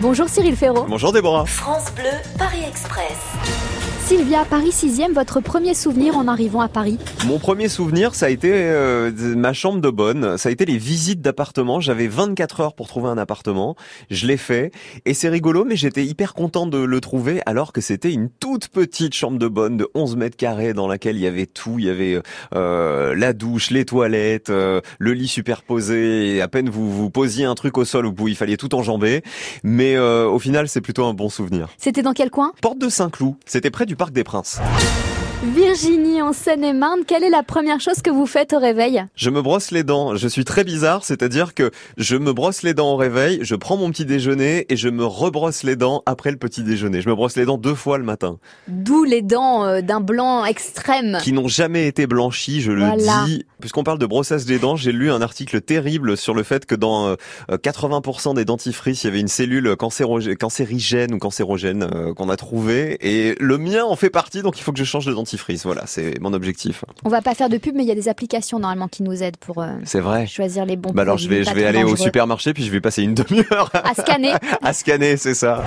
Bonjour Cyril Ferraud. Bonjour Déborah. France Bleu, Paris Express. Sylvia, Paris 6e, votre premier souvenir en arrivant à Paris Mon premier souvenir, ça a été euh, ma chambre de bonne. Ça a été les visites d'appartements. J'avais 24 heures pour trouver un appartement. Je l'ai fait. Et c'est rigolo, mais j'étais hyper content de le trouver alors que c'était une toute petite chambre de bonne de 11 mètres carrés dans laquelle il y avait tout. Il y avait euh, la douche, les toilettes, euh, le lit superposé. Et à peine vous vous posiez un truc au sol où il fallait tout enjamber. Mais au final, c'est plutôt un bon souvenir. C'était dans quel coin? Porte de Saint-Cloud. C'était près du Parc des Princes. Virginie en Seine-et-Marne, quelle est la première chose que vous faites au réveil? Je me brosse les dents. Je suis très bizarre, c'est-à-dire que je me brosse les dents au réveil, je prends mon petit déjeuner et je me rebrosse les dents après le petit déjeuner. Je me brosse les dents deux fois le matin. D'où les dents euh, d'un blanc extrême. Qui n'ont jamais été blanchies, je Voilà. le dis. Puisqu'on parle de brossage des dents, j'ai lu un article terrible sur le fait que dans euh, 80% des dentifrices, il y avait une cellule cancérigène ou cancérogène euh, qu'on a trouvée. Et le mien en fait partie, donc il faut que je change de dentifrice. Voilà, c'est mon objectif. On va pas faire de pub, mais il y a des applications normalement qui nous aident pour euh, C'est vrai. choisir les bons Bah alors je vais, je vais aller au supermarché puis je vais passer une demi-heure À scanner. à scanner, c'est ça.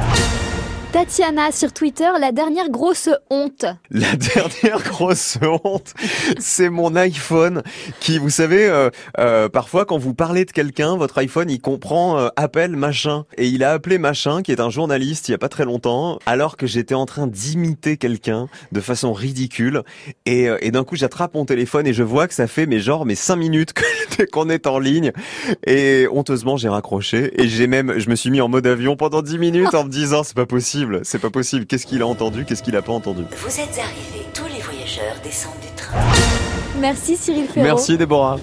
Tatiana sur Twitter, la dernière grosse honte. La dernière grosse honte, c'est mon iPhone qui, vous savez, euh, euh, parfois quand vous parlez de quelqu'un, votre iPhone il comprend euh, appel machin. Et il a appelé machin qui est un journaliste il y a pas très longtemps alors que j'étais en train d'imiter quelqu'un de façon ridicule. Et, euh, et d'un coup j'attrape mon téléphone et je vois que ça fait mais genre mes cinq minutes qu'on est en ligne. Et honteusement j'ai raccroché. Et j'ai même je me suis mis en mode avion pendant 10 minutes en me disant c'est pas possible, c'est pas possible, qu'est-ce qu'il a entendu, qu'est-ce qu'il a pas entendu. Vous êtes arrivés, tous les voyageurs descendent du train. Merci Cyril Ferraud. Merci Déborah.